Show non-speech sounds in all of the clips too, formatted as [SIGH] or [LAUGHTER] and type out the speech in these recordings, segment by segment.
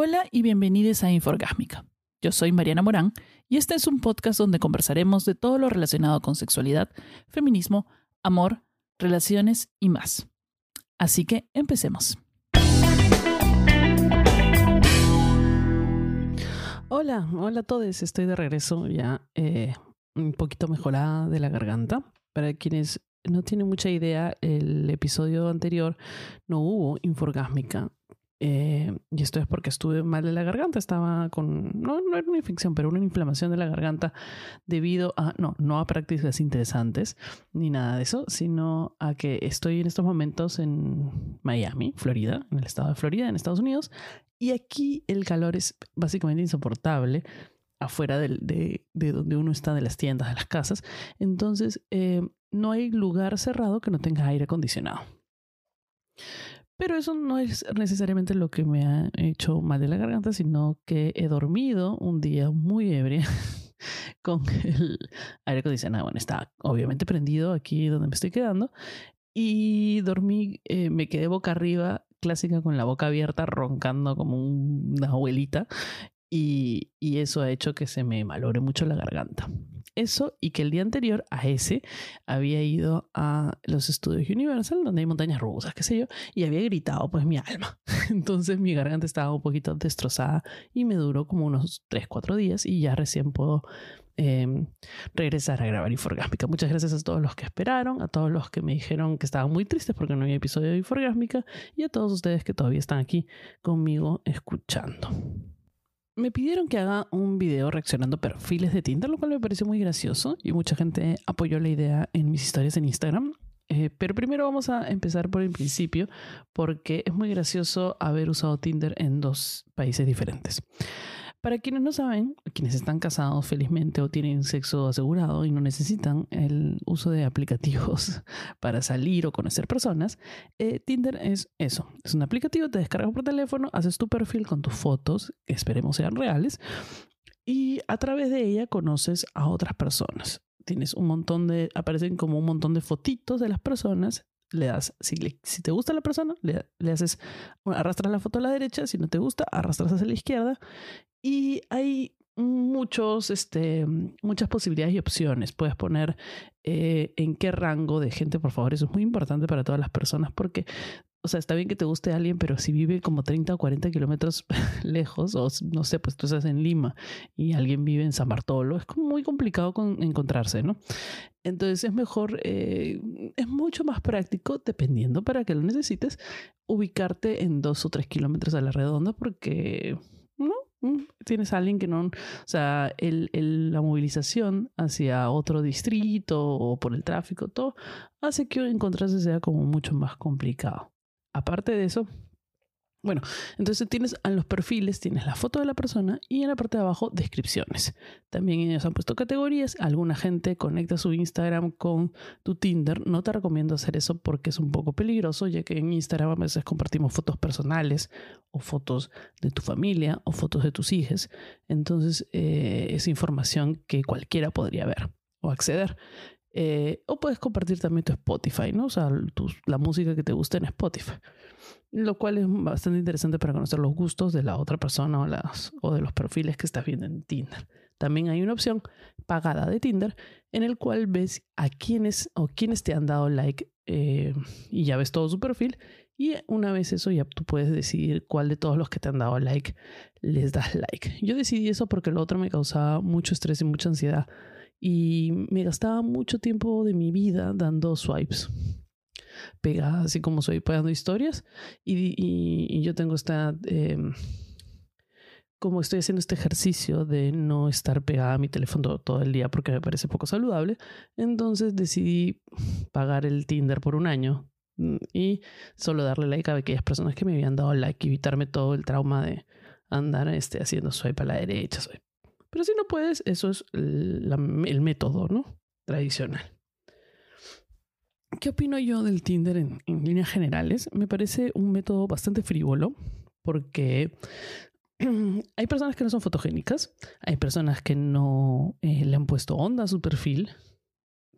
Hola y bienvenidos a Inforgásmica. Yo soy Mariana Morán y este es un podcast donde conversaremos de todo lo relacionado con sexualidad, feminismo, amor, relaciones y más. Así que empecemos. Hola, hola a todos. Estoy de regreso ya eh, un poquito mejorada de la garganta. Para quienes no tienen mucha idea, el episodio anterior no hubo inforgásmica eh, y esto es porque estuve mal de la garganta, estaba con, no, no era una infección, pero una inflamación de la garganta debido a, no, no a prácticas interesantes ni nada de eso, sino a que estoy en estos momentos en Miami, Florida, en el estado de Florida, en Estados Unidos, y aquí el calor es básicamente insoportable afuera de, de, de donde uno está, de las tiendas, de las casas. Entonces, eh, no hay lugar cerrado que no tenga aire acondicionado. Pero eso no es necesariamente lo que me ha hecho mal de la garganta, sino que he dormido un día muy ebria [LAUGHS] con el aire acondicionado. Bueno, está obviamente prendido aquí donde me estoy quedando. Y dormí, eh, me quedé boca arriba, clásica con la boca abierta, roncando como una abuelita. Y, y eso ha hecho que se me malore mucho la garganta eso y que el día anterior a ese había ido a los estudios Universal, donde hay montañas rusas, qué sé yo, y había gritado pues mi alma. [LAUGHS] Entonces mi garganta estaba un poquito destrozada y me duró como unos 3, 4 días y ya recién puedo em, regresar a grabar Inforgásmica. Muchas gracias a todos los que esperaron, a todos los que me dijeron que estaban muy tristes porque no había episodio de Inforgásmica y a todos ustedes que todavía están aquí conmigo escuchando me pidieron que haga un video reaccionando perfiles de Tinder, lo cual me pareció muy gracioso y mucha gente apoyó la idea en mis historias en Instagram. Eh, pero primero vamos a empezar por el principio porque es muy gracioso haber usado Tinder en dos países diferentes. Para quienes no saben, quienes están casados felizmente o tienen sexo asegurado y no necesitan el uso de aplicativos [LAUGHS] para salir o conocer personas, eh, Tinder es eso. Es un aplicativo, te descargas por teléfono, haces tu perfil con tus fotos, que esperemos sean reales, y a través de ella conoces a otras personas. Tienes un montón de, aparecen como un montón de fotitos de las personas le das, si, te gusta la persona, le, haces, arrastras la foto a la derecha, si no te gusta, arrastras hacia la izquierda y hay muchos, este, muchas posibilidades y opciones. Puedes poner eh, en qué rango de gente, por favor. Eso es muy importante para todas las personas porque, o sea, está bien que te guste alguien, pero si vive como 30 o 40 kilómetros [LAUGHS] lejos, o no sé, pues tú estás en Lima y alguien vive en San Bartolo, es como muy complicado con encontrarse, ¿no? Entonces es mejor, eh, es mucho más práctico, dependiendo para que lo necesites, ubicarte en dos o tres kilómetros a la redonda porque tienes a alguien que no, o sea, el, el, la movilización hacia otro distrito o por el tráfico, todo hace que encontrarse sea como mucho más complicado. Aparte de eso, bueno, entonces tienes en los perfiles, tienes la foto de la persona y en la parte de abajo descripciones. También ellos han puesto categorías. Alguna gente conecta su Instagram con tu Tinder. No te recomiendo hacer eso porque es un poco peligroso, ya que en Instagram a veces compartimos fotos personales o fotos de tu familia o fotos de tus hijos. Entonces eh, es información que cualquiera podría ver o acceder. Eh, o puedes compartir también tu Spotify, ¿no? O sea, la música que te gusta en Spotify lo cual es bastante interesante para conocer los gustos de la otra persona o, de los perfiles que estás viendo en Tinder. También hay una opción pagada de Tinder en el cual ves a quienes o quienes te han dado like eh, y ya ves todo su perfil y una vez eso ya tú puedes decidir cuál de todos los que te han dado like les das like. Yo decidí eso porque lo otro me causaba mucho estrés y mucha ansiedad y me gastaba mucho tiempo de mi vida dando swipes pegada, así como soy pegando historias. Y, y, yo tengo esta, em, como estoy haciendo este ejercicio de no estar pegada a mi teléfono todo, el día porque me parece poco saludable, entonces decidí pagar el Tinder por un año mm, y solo darle like a aquellas personas que me habían dado like y evitarme todo el trauma de andar este, haciendo swipe a la derecha. Pero si no puedes, eso es el método ¿no? tradicional. ¿Qué opino yo del Tinder en, líneas generales? Me parece un método bastante frívolo porque [CLEARS THROAT] hay personas que no son fotogénicas, hay personas que no eh, le han puesto onda a su perfil,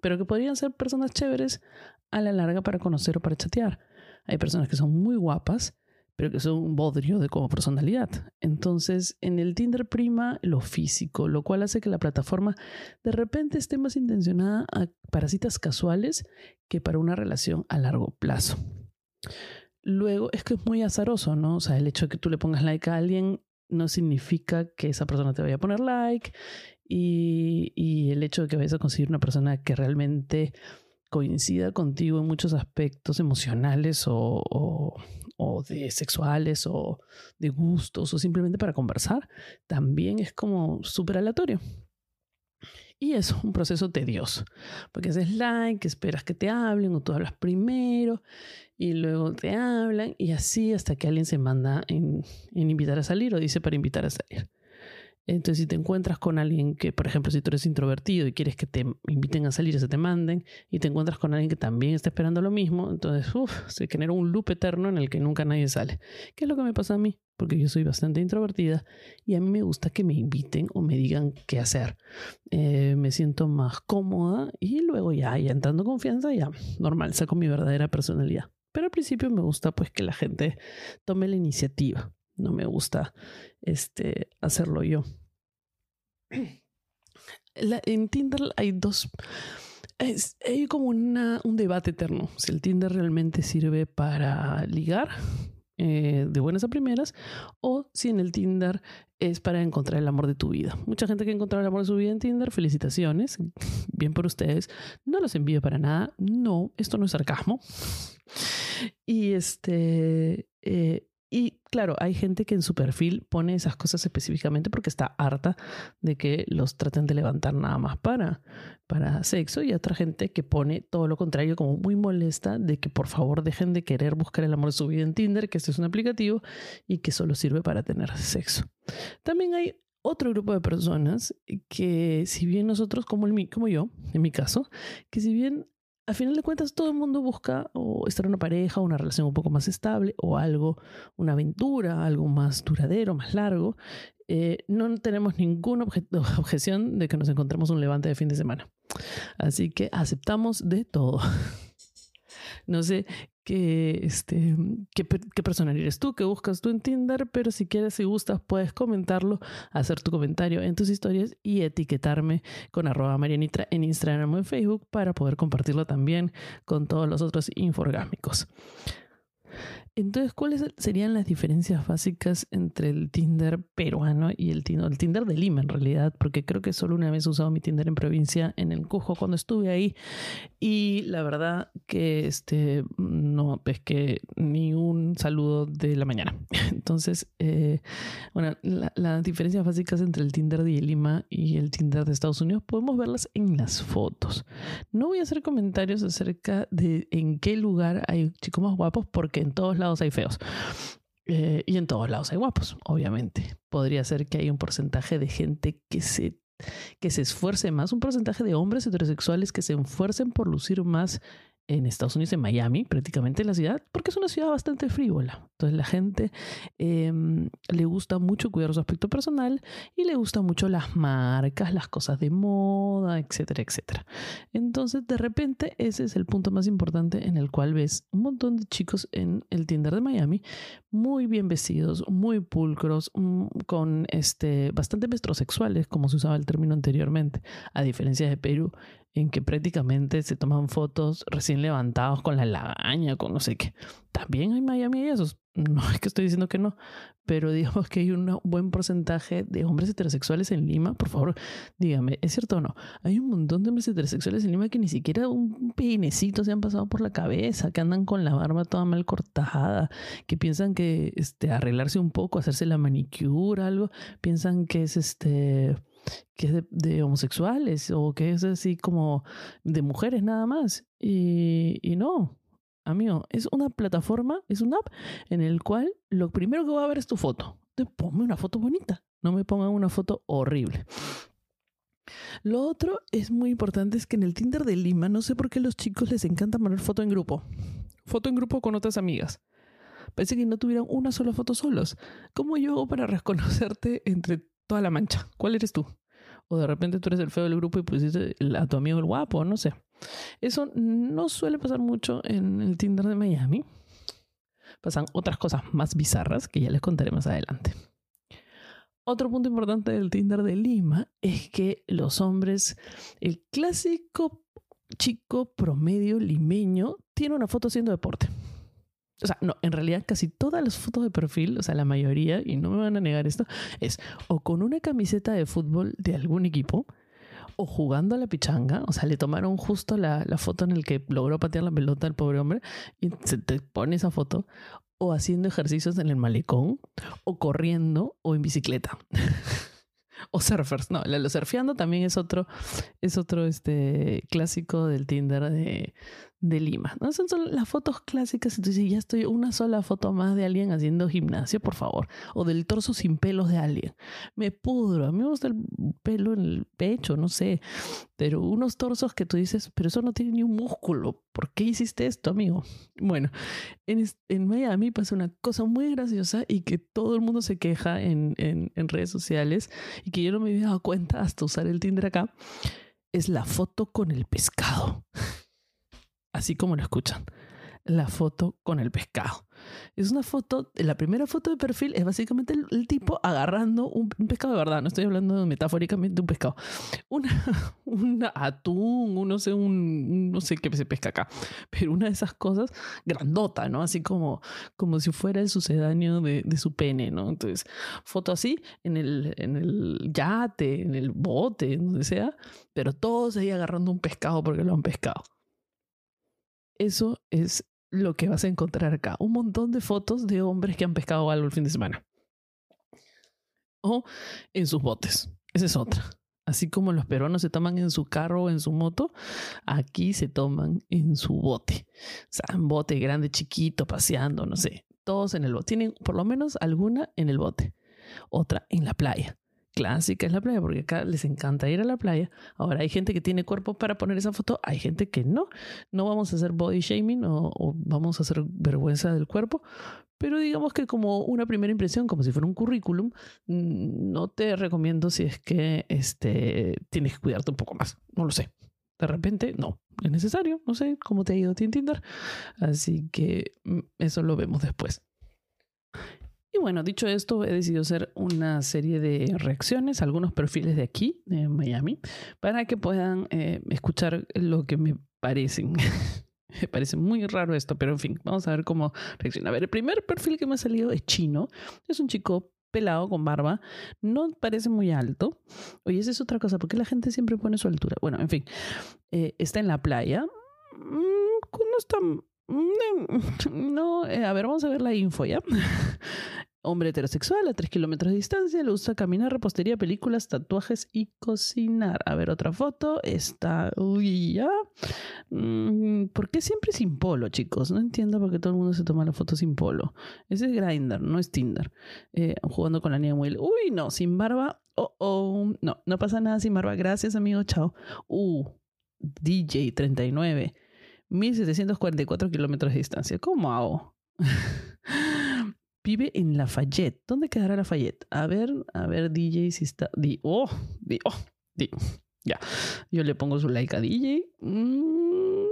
pero que podrían ser personas chéveres a la larga para conocer o para chatear. Hay personas que son muy guapas, pero que son un bodrio de como personalidad. Entonces, en el Tinder prima lo físico, lo cual hace que la plataforma de repente esté más intencionada para citas casuales que para una relación a largo plazo. Luego, es que es muy azaroso, ¿no? O sea, el hecho de que tú le pongas like a alguien no significa que esa persona te vaya a poner like y, el hecho de que vayas a conseguir una persona que realmente coincida contigo en muchos aspectos emocionales o, de sexuales o de gustos o simplemente para conversar, también es como súper aleatorio. Y es un proceso tedioso, porque haces like, esperas que te hablen o tú hablas primero y luego te hablan y así hasta que alguien se manda en, en invitar a salir o dice para invitar a salir. Entonces, si te encuentras con alguien que, por ejemplo, si tú eres introvertido y quieres que te inviten a salir, se te manden, y te encuentras con alguien que también está esperando lo mismo, entonces, uff, se genera un loop eterno en el que nunca nadie sale. ¿Qué es lo que me pasa a mí? Porque yo soy bastante introvertida y a mí me gusta que me inviten o me digan qué hacer. Eh, me siento más cómoda y luego ya, ya entrando confianza, ya, normal, saco mi verdadera personalidad. Pero al principio me gusta pues que la gente tome la iniciativa. No me gusta este, hacerlo yo en Tinder hay dos. hay como un debate eterno. Si el Tinder realmente sirve para ligar eh, de buenas a primeras o si en el Tinder es para encontrar el amor de tu vida. Mucha gente que ha encontrado el amor de su vida en Tinder, felicitaciones, [LAUGHS] bien por ustedes. No los envío para nada. No, esto no es sarcasmo. Y este, eh, y claro, hay gente que en su perfil pone esas cosas específicamente porque está harta de que los traten de levantar nada más para, para sexo y otra gente que pone todo lo contrario como muy molesta de que por favor dejen de querer buscar el amor de su vida en Tinder, que este es un aplicativo y que solo sirve para tener sexo. También hay otro grupo de personas que si bien nosotros como, el, como yo, en mi caso, que si bien al final de cuentas todo el mundo busca estar en una pareja, una relación un poco más estable o algo, una aventura, algo más duradero, más largo. Eh, no tenemos ninguna [LAUGHS] objeción de que nos encontremos un levante de fin de semana. Así que aceptamos de todo. [LAUGHS] No sé qué, este, qué, qué persona eres tú, qué buscas tú en Tinder, pero si quieres, si gustas, puedes comentarlo, hacer tu comentario en tus historias y etiquetarme con arroba marianitra en Instagram o en Facebook para poder compartirlo también con todos los otros inforgámicos. Entonces, ¿cuáles serían las diferencias básicas entre el Tinder peruano y el el Tinder de Lima en realidad? Porque creo que solo una vez he usado mi Tinder en provincia, en el Cujo, cuando estuve ahí. Y la verdad que este, no, es que ni un saludo de la mañana. [LAUGHS] Entonces, eh, bueno, las diferencias básicas entre el Tinder de Lima y el Tinder de Estados Unidos podemos verlas en las fotos. No voy a hacer comentarios acerca de en qué lugar hay chicos más guapos porque en todos lados hay feos. Eh, y en todos lados hay guapos, obviamente. Podría ser que hay un porcentaje de gente que se, que se esfuerce más, un porcentaje de hombres heterosexuales que se esfuercen por lucir más en Estados Unidos, en Miami, prácticamente en la ciudad, porque es una ciudad bastante frívola. Entonces la gente em, le gusta mucho cuidar su aspecto personal y le gusta mucho las marcas, las cosas de moda, etcétera, etcétera. Entonces de repente ese es el punto más importante en el cual ves un montón de chicos en el Tinder de Miami muy bien vestidos, muy pulcros, mm, con este, bastante metrosexuales, como se usaba el término anteriormente, a diferencia de Perú, en que prácticamente se toman fotos recién levantados con la lagaña, con no sé qué. También hay Miami y esos. No es que estoy diciendo que no, pero [LAUGHS] digamos que hay un buen porcentaje de hombres heterosexuales en Lima. Por favor, dígame, ¿es cierto o no? Hay un montón de hombres heterosexuales en Lima que ni siquiera un peinecito se han pasado por la cabeza, que andan con la barba toda mal cortada, que piensan que este, arreglarse un poco, hacerse la manicura, algo, piensan que es este que es de, homosexuales o que es así como de mujeres nada más. Y, y no, amigo, es una plataforma, es una app en el cual lo primero que va a ver es tu foto. Entonces, ponme una foto bonita, no me pongan una foto horrible. Lo otro es muy importante es que en el Tinder de Lima no sé por qué a los chicos les encanta poner foto en grupo. Foto en grupo con otras amigas. Parece que no tuvieran una sola foto solos. ¿Cómo yo hago para [LAUGHS] reconocerte entre toda la mancha. ¿Cuál eres tú? O de repente tú eres el feo del grupo y pusiste a tu amigo el guapo, no sé. Eso no suele pasar mucho en el Tinder de Miami. pasan otras cosas más bizarras que ya les contaré más adelante. Otro punto importante del Tinder de Lima es que los hombres, el clásico chico promedio limeño, tiene una foto haciendo deporte. O sea, no, en realidad casi todas las fotos de perfil, o sea, la mayoría, y no me van a negar esto, es o con una camiseta de fútbol de algún equipo, o jugando a la pichanga, o sea, le tomaron justo la, la foto en el que logró patear la pelota al pobre hombre, y se te pone esa foto, o haciendo ejercicios en el malecón, o corriendo, o en bicicleta. [LAUGHS] o surfers. No, lo surfeando también es otro, es otro este, clásico del Tinder de, de Lima. ¿no? Son, las fotos clásicas. Entonces, ya estoy una sola foto más de alguien haciendo gimnasio, por favor. O del torso sin pelos de alguien. Me pudro. A mí me gusta el pelo en el pecho, no sé. Pero unos torsos que tú dices, pero eso no tiene ni un músculo. ¿Por qué hiciste esto, amigo? Bueno, en, en Miami pasa una cosa muy graciosa y que todo el mundo se queja en, en, en redes sociales y que yo no me había dado cuenta hasta usar el Tinder acá. Es la foto con el pescado así como lo escuchan, la foto con el pescado. Es una foto, la primera foto de perfil es básicamente el, tipo agarrando un, pescado de verdad, no estoy hablando metafóricamente de un pescado, una, [LAUGHS] un atún, un, no sé, un, no sé qué se pesca acá, pero una de esas cosas grandota, ¿no? Así como, como si fuera el sucedáneo de, de su pene, ¿no? Entonces, foto así en el, en el yate, en el bote, donde sea, pero todos ahí agarrando un pescado porque lo han pescado. Eso es lo que vas a encontrar acá. Un montón de fotos de hombres que han pescado algo el fin de semana. O en sus botes. Esa es otra. Así como los peruanos se toman en su carro o en su moto, aquí se toman en su bote. O sea, bote grande, chiquito, paseando, no sé. Todos en el bote. Tienen por lo menos alguna en el bote. Otra en la playa clásica es la playa, porque acá les encanta ir a la playa. Ahora hay gente que tiene cuerpo para poner esa foto, hay gente que no. No vamos a hacer body shaming o, vamos a hacer vergüenza del cuerpo, pero digamos que como una primera impresión, como si fuera un currículum, mm, no te recomiendo si es que este, tienes que cuidarte un poco más. No lo sé. De repente, no, es necesario. No sé cómo te ha ido a ti en Tinder. Así que mm, eso lo vemos después. Y bueno, dicho esto, he decidido hacer una serie de reacciones algunos perfiles de aquí, de Miami, para que puedan eh, escuchar lo que me parecen. [LAUGHS] me parece muy raro esto, pero en fin, vamos a ver cómo reacciona. A ver, el primer perfil que me ha salido es chino. Es un chico pelado con barba, no parece muy alto. Oye, esa es otra cosa, porque la gente siempre pone su altura. Bueno, en fin, eh, está en la playa. Mm, no está mm, [LAUGHS] no, eh, a ver, vamos a ver la info ya. [LAUGHS] Hombre heterosexual a 3 kilómetros de distancia, le gusta caminar, repostería, películas, tatuajes y cocinar. A ver, otra foto. Está. Uy, ya. Mm, ¿Por qué siempre sin polo, chicos? No entiendo por qué todo el mundo se toma la foto sin polo. Ese es Grindr, no es Tinder. Eh, jugando con la niña Will. Uy, no, sin barba. Oh, oh. No, no pasa nada sin barba. Gracias, amigo. Chao. Uh, DJ 39. 1744 kilómetros de distancia. ¿Cómo hago? [LAUGHS] Vive en Lafayette. ¿Dónde quedará Lafayette? A ver, a ver, DJ, si está. Di, oh, di, oh, di. Ya. Yo le pongo su like a DJ. Mm,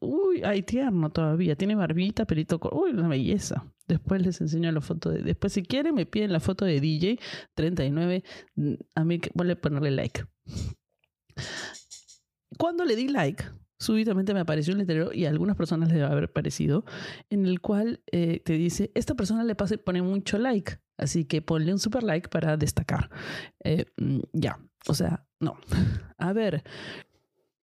uy, ay, tierno todavía. Tiene barbita, pelito. Uy, una belleza. Después les enseño la foto de. Después, si quieren, me piden la foto de DJ 39. Mm, a mí, voy a ponerle like. Cuando le di like, súbitamente me apareció un letrero y a algunas personas les debe haber parecido, en el cual eh, te dice, esta persona le pase, pone mucho like, así que ponle un super like para destacar. Eh, mm, ya, o sea, no. [LAUGHS] A ver,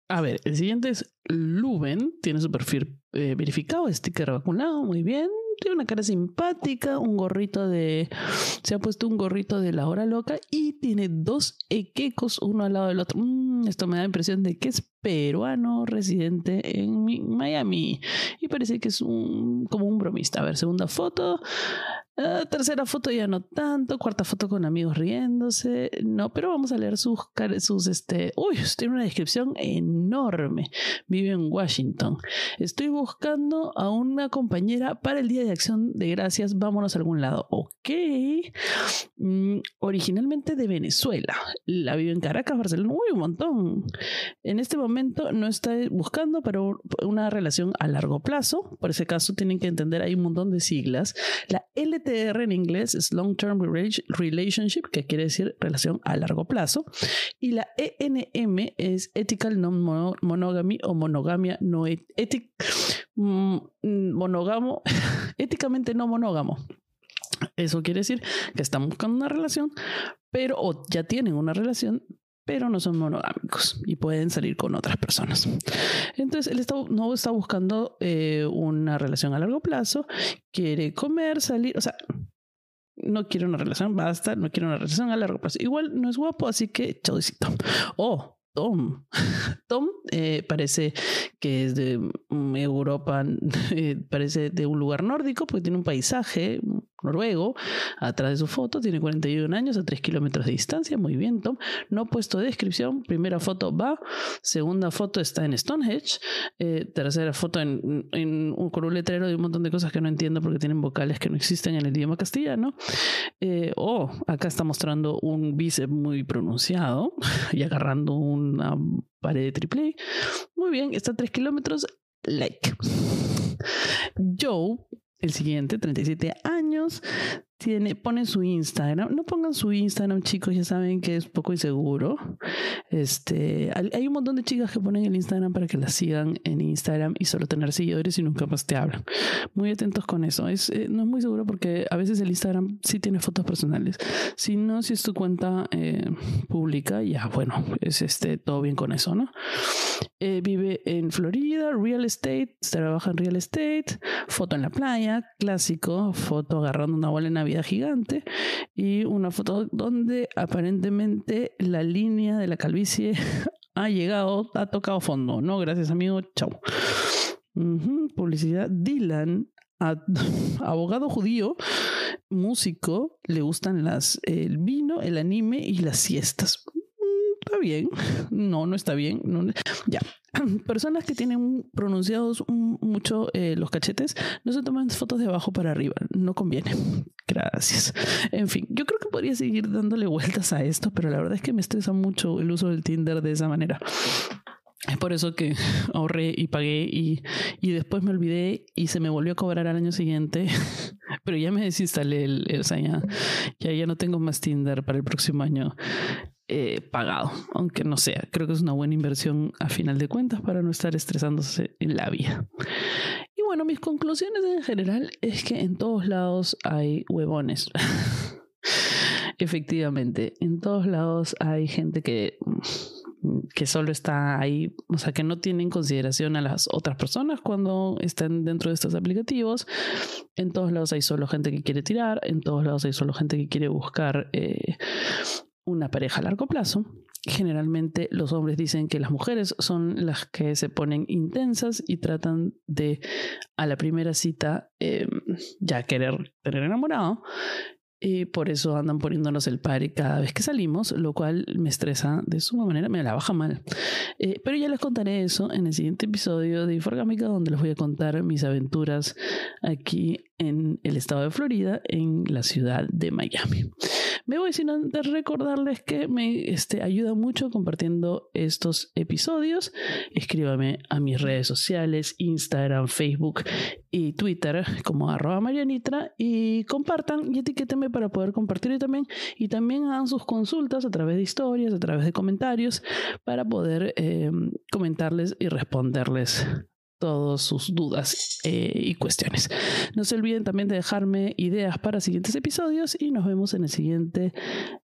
a ver, el siguiente es Luben, tiene su perfil eh, verificado, sticker vacunado, muy bien. Tiene una cara simpática, un gorrito de. Se ha puesto un gorrito de la hora loca y tiene dos equecos uno al lado del otro. Mm, esto me da impresión de que es peruano residente en Miami. Y parece que es un, como un bromista. A ver, segunda foto. Ah, tercera foto ya no tanto, cuarta foto con amigos riéndose, no, pero vamos a leer sus, sus este, uy, [LAUGHS] tiene una descripción enorme, vive en Washington, estoy buscando a una compañera para el Día de Acción de Gracias, vámonos a algún lado, ok, mm, originalmente de Venezuela, la vive en Caracas, Barcelona, uy, un montón, en este momento no está buscando para una relación a largo plazo. Por ese caso, tienen que entender, hay un montón de siglas. La LTR en inglés es Long Term Relationship, que quiere decir relación a largo plazo. Y la ENM es Ethical Non-Monogamy o Monogamia No Ethic, mm, monogamo, [LAUGHS] éticamente no monógamo. Eso quiere decir que están buscando una relación, pero o ya tienen una relación, pero no son monogámicos y pueden salir con otras personas. Entonces, él está, no está buscando eh, una relación a largo plazo, quiere comer, salir, o sea, no quiere una relación, basta, no quiere una relación a largo plazo. Igual no es guapo, así que chaudicito. O Tom. [LAUGHS] Tom eh, parece que es de mm, Europa, [LAUGHS] eh, parece de un lugar nórdico, porque tiene un paisaje noruego. Atrás de su foto tiene 41 años a 3 kilómetros de distancia. Muy bien, Tom. No ha puesto descripción. Primera foto va. Segunda foto está en Stonehenge. Eh, tercera foto en, con un letrero de un montón de cosas que no entiendo porque tienen vocales que no existen en el idioma castellano. Eh, oh, acá está mostrando un bíceps muy pronunciado y agarrando una pared de triple. Muy bien, está a 3 kilómetros. Like. Joe el siguiente, 37 años, tiene, pone su Instagram. No pongan su Instagram, chicos, ya saben que es poco inseguro. Este, hay un montón de chicas que ponen el Instagram para que las sigan en Instagram y solo tener seguidores y nunca más te hablan. Muy atentos con eso. Es, eh, no es muy seguro porque a veces el Instagram sí tiene fotos personales. Si no, si es tu cuenta eh, pública, ya bueno, es este, todo bien con eso, ¿no? Eh, vive en Florida, real estate, trabaja en real estate, foto en la playa, clásico, foto agarrando una bola en vida gigante y una foto donde aparentemente la línea de la calvicie [LAUGHS] ha llegado, ha tocado fondo. No, gracias amigo, chao. Publicidad, Dylan, [LAUGHS] abogado judío, músico, le gustan las, el vino, el anime y las siestas. Bien. [LAUGHS] No, no está bien. ya. [CLEARS THROAT] personas que tienen pronunciados mucho eh, los cachetes no se toman fotos de abajo para arriba, no conviene. [LAUGHS] Gracias. En fin, yo creo que podría seguir dándole vueltas a esto, pero la verdad es que me estresa mucho el uso del Tinder de esa manera. Es por eso que [LAUGHS] ahorré y pagué y, y, después me olvidé y se me volvió a cobrar al año siguiente. Pero ya me desinstalé el, el o ya, ya, no tengo más Tinder para el próximo año. Eh, pagado, aunque no sea. Creo que es una buena inversión a final de cuentas para no estar estresándose en la vida. Y bueno, mis conclusiones en general es que en todos lados hay huevones. [LAUGHS] Efectivamente, en todos lados hay gente que que solo está ahí, o sea, que no tiene en consideración a las otras personas cuando están dentro de estos aplicativos. En todos lados hay solo gente que quiere tirar, en todos lados hay solo gente que quiere buscar eh, una pareja a largo plazo. Generalmente los hombres dicen que las mujeres son las que se ponen intensas y tratan de a la primera cita em, ya querer tener enamorado y por eso andan poniéndonos el pari cada vez que salimos, lo cual me estresa de suma manera, me la baja mal. Eh, pero ya les contaré eso en el siguiente episodio de Inforgámica, donde les voy a contar mis aventuras aquí en el estado de Florida, en la ciudad de Miami. Me voy sin antes recordarles que me este, ayuda mucho compartiendo estos episodios. Escríbame a mis redes sociales, Instagram, Facebook y Twitter como arroba Marianitra y compartan y etiquétenme para poder compartirlo también. Y también hagan sus consultas a través de historias, a través de comentarios para poder eh, comentarles y responderles todas sus dudas eh, y cuestiones. No se olviden también de dejarme ideas para siguientes episodios y nos vemos en el siguiente,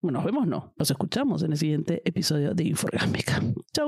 bueno, nos vemos no, nos escuchamos en el siguiente episodio de Inforgámica. Chao.